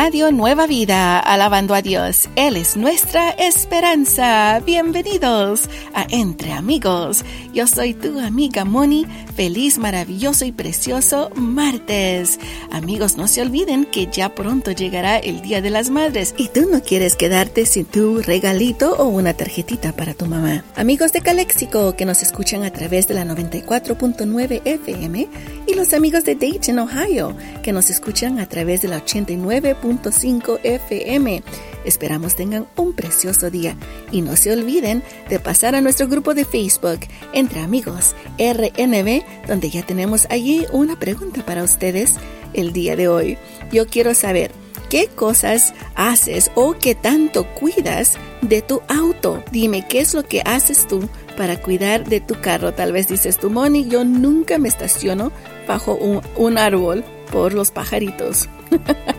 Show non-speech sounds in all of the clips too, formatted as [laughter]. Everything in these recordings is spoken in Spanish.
Radio Nueva Vida, alabando a Dios. Él es nuestra esperanza. Bienvenidos a Entre Amigos. Yo soy tu amiga Moni. Feliz, maravilloso y precioso martes. Amigos, no se olviden que ya pronto llegará el Día de las Madres y tú no quieres quedarte sin tu regalito o una tarjetita para tu mamá. Amigos de Calexico que nos escuchan a través de la 94.9 FM y los amigos de Dayton, Ohio que nos escuchan a través de la 89 5 FM. Esperamos tengan un precioso día y no se olviden de pasar a nuestro grupo de Facebook Entre Amigos RNB, donde ya tenemos allí una pregunta para ustedes el día de hoy. Yo quiero saber qué cosas haces o qué tanto cuidas de tu auto. Dime qué es lo que haces tú para cuidar de tu carro. Tal vez dices tú, Moni, yo nunca me estaciono bajo un, un árbol por los pajaritos. [laughs]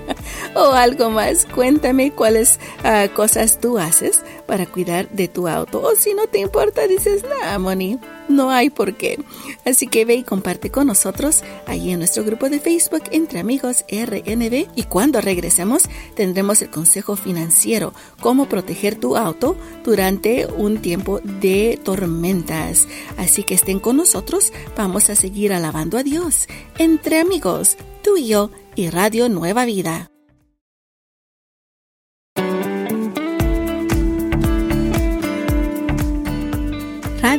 o algo más. Cuéntame cuáles ah, cosas tú haces para cuidar de tu auto. O si no te importa, dices, nada, Moni, no hay por qué. Así que ve y comparte con nosotros ahí en nuestro grupo de Facebook Entre Amigos RNB. Y cuando regresemos, tendremos el consejo financiero, cómo proteger tu auto durante un tiempo de tormentas. Así que estén con nosotros, vamos a seguir alabando a Dios. Entre Amigos, tú y yo y Radio Nueva Vida.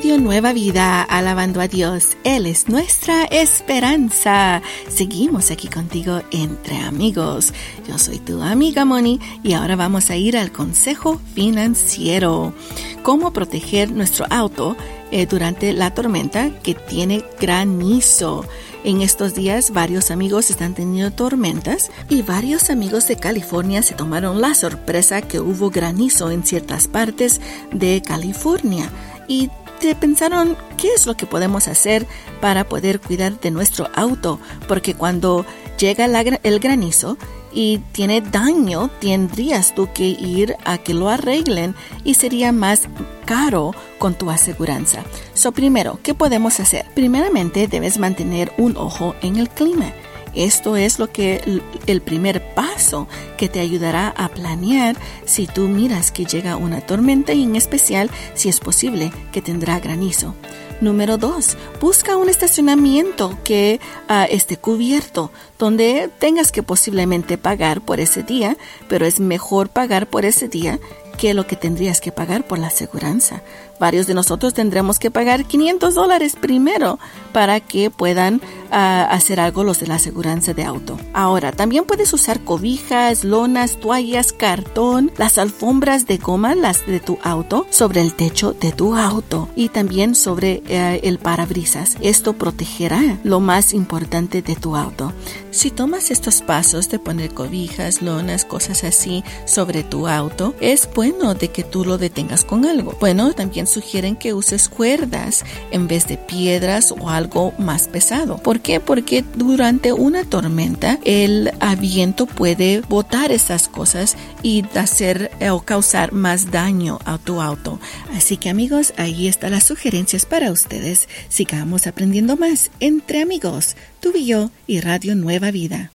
Radio Nueva Vida, alabando a Dios. Él es nuestra esperanza. Seguimos aquí contigo entre amigos. Yo soy tu amiga Moni y ahora vamos a ir al consejo financiero. Cómo proteger nuestro auto eh, durante la tormenta que tiene granizo. En estos días varios amigos están teniendo tormentas y varios amigos de California se tomaron la sorpresa que hubo granizo en ciertas partes de California y pensaron qué es lo que podemos hacer para poder cuidar de nuestro auto, porque cuando llega el granizo y tiene daño, tendrías tú que ir a que lo arreglen y sería más caro con tu aseguranza. So, primero, ¿qué podemos hacer? Primeramente, debes mantener un ojo en el clima. Esto es lo que el primer paso que te ayudará a planear si tú miras que llega una tormenta y en especial si es posible que tendrá granizo. Número 2. Busca un estacionamiento que ah, esté cubierto, donde tengas que posiblemente pagar por ese día, pero es mejor pagar por ese día que lo que tendrías que pagar por la aseguranza. Varios de nosotros tendremos que pagar 500 dólares primero para que puedan ah, hacer algo los de la aseguranza de auto. Ahora, también puedes usar cobijas, lonas, toallas, cartón, las alfombras de goma, las de tu auto, sobre el techo de tu auto y también sobre eh, el parabrisas. Esto protegerá lo más importante de tu auto. Si tomas estos pasos de poner cobijas, lonas, cosas así sobre tu auto, es bueno de que tú lo detengas con algo. Bueno, también sugieren que uses cuerdas en vez de piedras o algo más pesado. ¿Por qué? Porque durante una tormenta el viento puede botar esas cosas y hacer eh, o causar más daño a tu auto. Así que amigos, ahí están las sugerencias para ustedes. Sigamos aprendiendo más entre amigos, tú y yo y Radio Nueva Vida.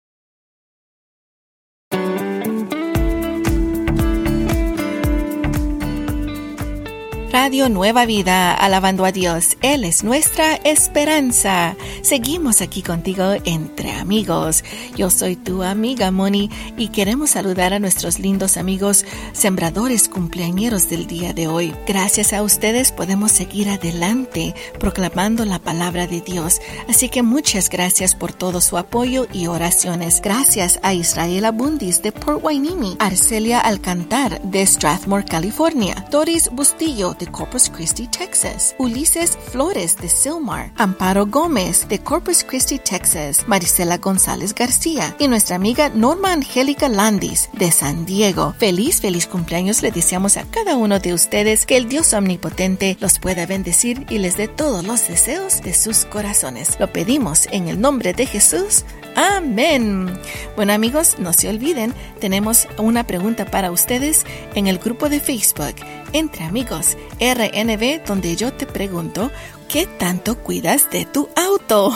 Radio Nueva Vida, alabando a Dios. Él es nuestra esperanza. Seguimos aquí contigo entre amigos. Yo soy tu amiga Moni y queremos saludar a nuestros lindos amigos sembradores cumpleañeros del día de hoy. Gracias a ustedes podemos seguir adelante proclamando la palabra de Dios. Así que muchas gracias por todo su apoyo y oraciones. Gracias a Israel Abundis de Port Wainimi, Arcelia Alcantar de Strathmore, California, Doris Bustillo de Corpus Christi, Texas, Ulises Flores de Silmar, Amparo Gómez de Corpus Christi, Texas, Marisela González García y nuestra amiga Norma Angélica Landis de San Diego. Feliz, feliz cumpleaños le deseamos a cada uno de ustedes que el Dios omnipotente los pueda bendecir y les dé todos los deseos de sus corazones. Lo pedimos en el nombre de Jesús. Amén. Bueno amigos, no se olviden, tenemos una pregunta para ustedes en el grupo de Facebook Entre Amigos RNB donde yo te pregunto, ¿qué tanto cuidas de tu auto?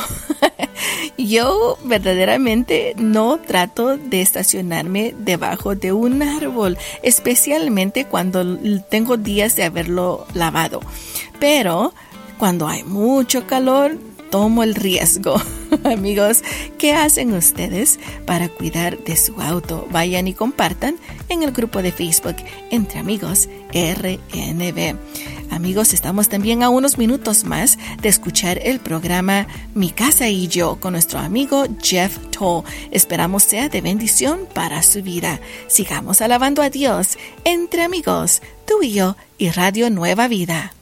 [laughs] Yo verdaderamente no trato de estacionarme debajo de un árbol, especialmente cuando tengo días de haberlo lavado. Pero cuando hay mucho calor, tomo el riesgo. [laughs] Amigos, ¿qué hacen ustedes para cuidar de su auto? Vayan y compartan en el grupo de Facebook Entre Amigos RNB. Amigos, estamos también a unos minutos más de escuchar el programa Mi casa y yo con nuestro amigo Jeff Toll. Esperamos sea de bendición para su vida. Sigamos alabando a Dios entre amigos, tú y yo y Radio Nueva Vida.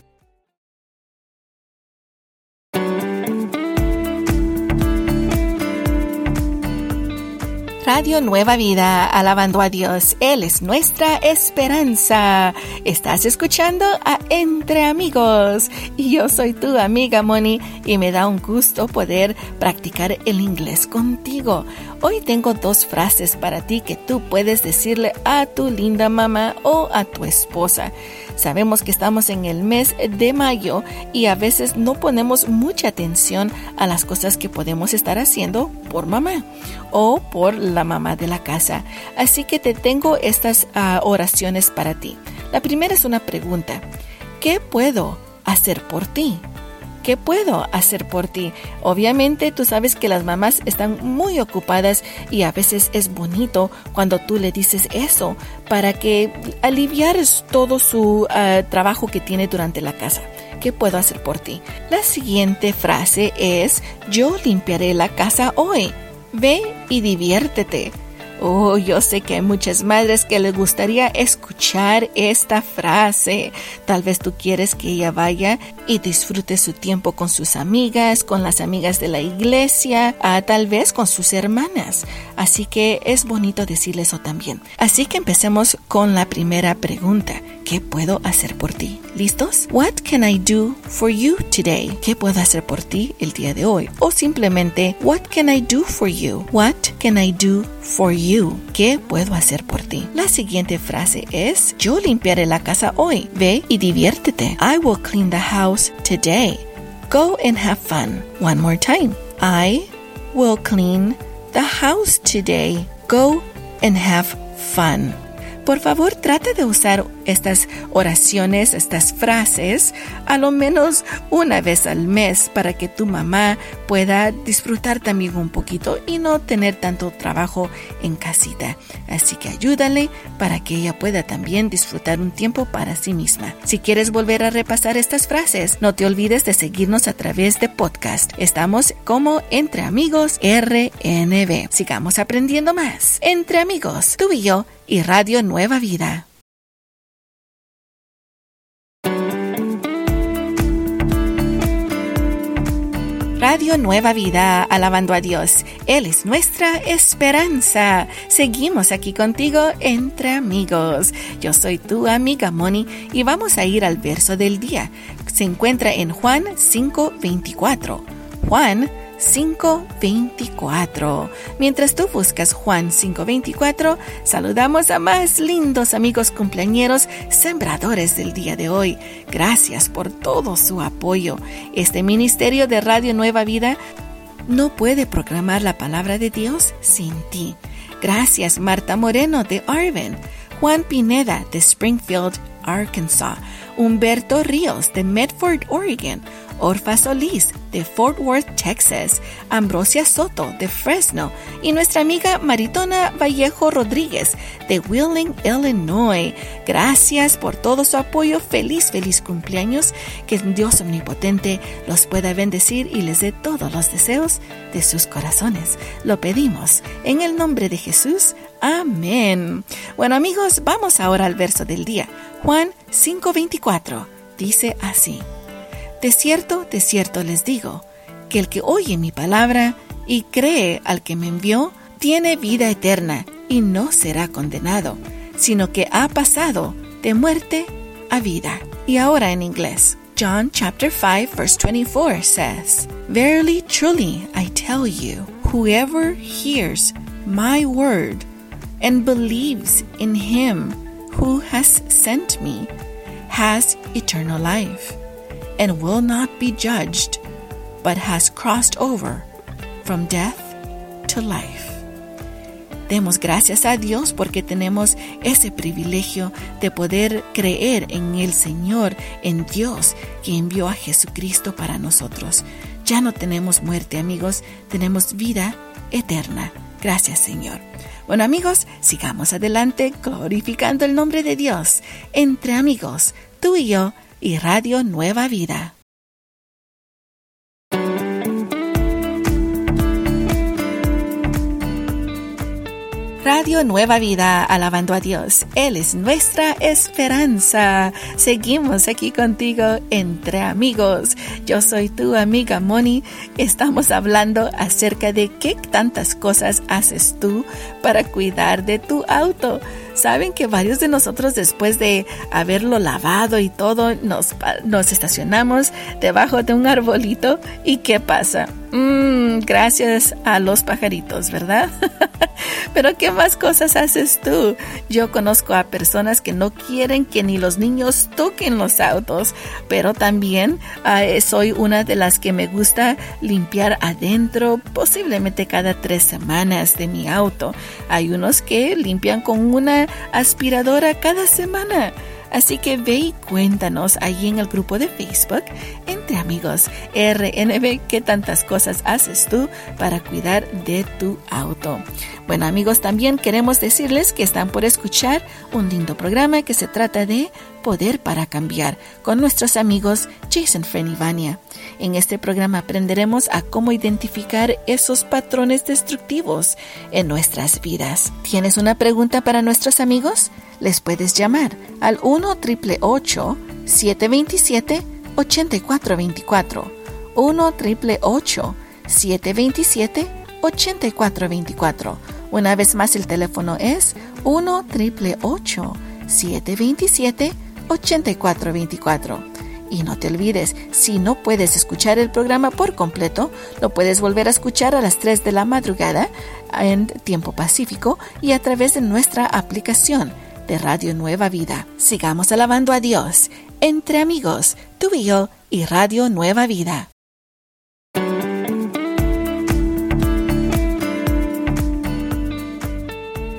Radio Nueva Vida, alabando a Dios. Él es nuestra esperanza. Estás escuchando a Entre Amigos. Y yo soy tu amiga Moni y me da un gusto poder practicar el inglés contigo. Hoy tengo dos frases para ti que tú puedes decirle a tu linda mamá o a tu esposa. Sabemos que estamos en el mes de mayo y a veces no ponemos mucha atención a las cosas que podemos estar haciendo por mamá o por la mamá de la casa. Así que te tengo estas ah, oraciones para ti. La primera es una pregunta. ¿Qué puedo hacer por ti? ¿Qué puedo hacer por ti? Obviamente tú sabes que las mamás están muy ocupadas y a veces es bonito cuando tú le dices eso para que aliviares todo su ah, trabajo que tiene durante la casa. ¿Qué puedo hacer por ti? La siguiente frase es yo limpiaré la casa hoy. Ve y diviértete. Oh, yo sé que hay muchas madres que les gustaría escuchar esta frase. Tal vez tú quieres que ella vaya y disfrute su tiempo con sus amigas, con las amigas de la iglesia, ah, tal vez con sus hermanas. Así que es bonito decirle eso también. Así que empecemos con la primera pregunta. ¿Qué puedo hacer por ti? ¿Listos? What can I do for you today? ¿Qué puedo hacer por ti el día de hoy? O simplemente, What can I do for you? What can I do for you? ¿Qué puedo hacer por ti? La siguiente frase es, yo limpiaré la casa hoy. Ve y diviértete. I will clean the house today. Go and have fun. One more time. I will clean the house today. Go and have fun. Por favor, trata de usar estas oraciones, estas frases, a lo menos una vez al mes para que tu mamá pueda disfrutar también un poquito y no tener tanto trabajo en casita. Así que ayúdale para que ella pueda también disfrutar un tiempo para sí misma. Si quieres volver a repasar estas frases, no te olvides de seguirnos a través de podcast. Estamos como Entre Amigos RNB. Sigamos aprendiendo más. Entre Amigos, tú y yo y Radio Nueva Vida. Radio Nueva Vida, alabando a Dios. Él es nuestra esperanza. Seguimos aquí contigo entre amigos. Yo soy tu amiga Moni y vamos a ir al verso del día. Se encuentra en Juan 5:24. Juan 524. Mientras tú buscas Juan 524, saludamos a más lindos amigos cumpleañeros sembradores del día de hoy. Gracias por todo su apoyo. Este ministerio de Radio Nueva Vida no puede proclamar la palabra de Dios sin ti. Gracias Marta Moreno de Arvin, Juan Pineda de Springfield, Arkansas, Humberto Ríos de Medford, Oregon, Orfa Solís de Fort Worth, Texas, Ambrosia Soto de Fresno y nuestra amiga Maritona Vallejo Rodríguez de Wheeling, Illinois. Gracias por todo su apoyo. Feliz, feliz cumpleaños. Que Dios omnipotente los pueda bendecir y les dé todos los deseos de sus corazones. Lo pedimos en el nombre de Jesús. Amén. Bueno amigos, vamos ahora al verso del día. Juan 5:24 dice así. De cierto, de cierto les digo, que el que oye mi palabra y cree al que me envió, tiene vida eterna y no será condenado, sino que ha pasado de muerte a vida. Y ahora en inglés. John chapter 5 verse 24 says, Verily truly I tell you, whoever hears my word and believes in him who has sent me has eternal life and will not be judged, but has crossed over from death to life. Demos gracias a Dios porque tenemos ese privilegio de poder creer en el Señor, en Dios que envió a Jesucristo para nosotros. Ya no tenemos muerte, amigos, tenemos vida eterna. Gracias, Señor. Bueno, amigos, sigamos adelante glorificando el nombre de Dios entre amigos, tú y yo y Radio Nueva Vida. Radio Nueva Vida, alabando a Dios. Él es nuestra esperanza. Seguimos aquí contigo entre amigos. Yo soy tu amiga Moni. Estamos hablando acerca de qué tantas cosas haces tú para cuidar de tu auto. Saben que varios de nosotros después de haberlo lavado y todo, nos, nos estacionamos debajo de un arbolito y ¿qué pasa? Mmm, gracias a los pajaritos, ¿verdad? [laughs] Pero ¿qué más cosas haces tú? Yo conozco a personas que no quieren que ni los niños toquen los autos, pero también uh, soy una de las que me gusta limpiar adentro posiblemente cada tres semanas de mi auto. Hay unos que limpian con una aspiradora cada semana. Así que ve y cuéntanos ahí en el grupo de Facebook, entre amigos, RNB, qué tantas cosas haces tú para cuidar de tu auto. Bueno amigos, también queremos decirles que están por escuchar un lindo programa que se trata de Poder para Cambiar con nuestros amigos Jason Vania. En este programa aprenderemos a cómo identificar esos patrones destructivos en nuestras vidas. ¿Tienes una pregunta para nuestros amigos? Les puedes llamar al 1 727 8424 1 727 8424 Una vez más el teléfono es 1 727 8424 y no te olvides, si no puedes escuchar el programa por completo, lo puedes volver a escuchar a las 3 de la madrugada en tiempo pacífico y a través de nuestra aplicación de Radio Nueva Vida. Sigamos alabando a Dios entre amigos, tú y yo y Radio Nueva Vida.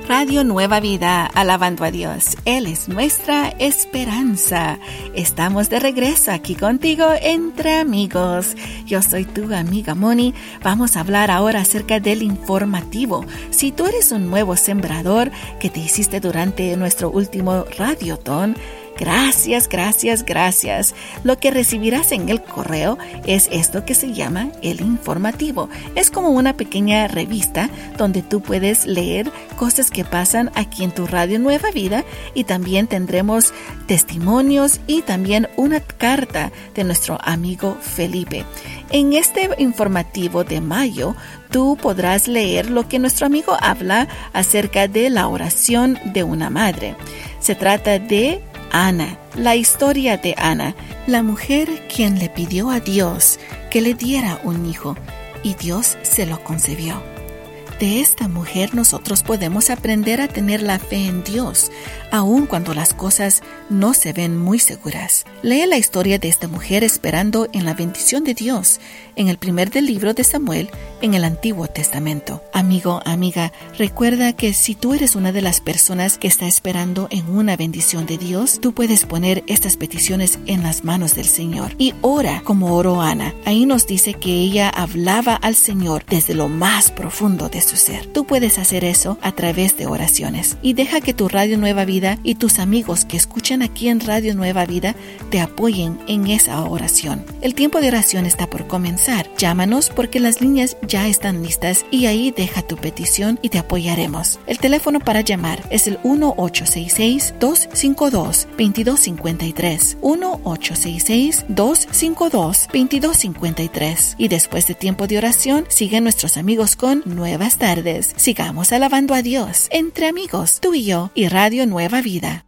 Radio Nueva Vida, alabando a Dios. Él es nuestra esperanza. Estamos de regreso aquí contigo entre amigos. Yo soy tu amiga Moni. Vamos a hablar ahora acerca del informativo. Si tú eres un nuevo sembrador que te hiciste durante nuestro último radioton, Gracias, gracias, gracias. Lo que recibirás en el correo es esto que se llama el informativo. Es como una pequeña revista donde tú puedes leer cosas que pasan aquí en tu radio Nueva Vida y también tendremos testimonios y también una carta de nuestro amigo Felipe. En este informativo de mayo, tú podrás leer lo que nuestro amigo habla acerca de la oración de una madre. Se trata de Ana, la historia de Ana, la mujer quien le pidió a Dios que le diera un hijo y Dios se lo concebió. De esta mujer nosotros podemos aprender a tener la fe en Dios, aun cuando las cosas no se ven muy seguras. Lee la historia de esta mujer esperando en la bendición de Dios en el primer del libro de Samuel en el Antiguo Testamento. Amigo, amiga, recuerda que si tú eres una de las personas que está esperando en una bendición de Dios, tú puedes poner estas peticiones en las manos del Señor y ora como oró Ana. Ahí nos dice que ella hablaba al Señor desde lo más profundo de su ser. Tú puedes hacer eso a través de oraciones y deja que tu Radio Nueva Vida y tus amigos que escuchan aquí en Radio Nueva Vida te apoyen en esa oración. El tiempo de oración está por comenzar. Llámanos porque las líneas ya están listas y ahí deja tu petición y te apoyaremos. El teléfono para llamar es el 1-866-252-2253. 1-866-252-2253. Y después de tiempo de oración, siguen nuestros amigos con Nuevas Tardes. Sigamos alabando a Dios entre amigos, tú y yo y Radio Nueva Vida.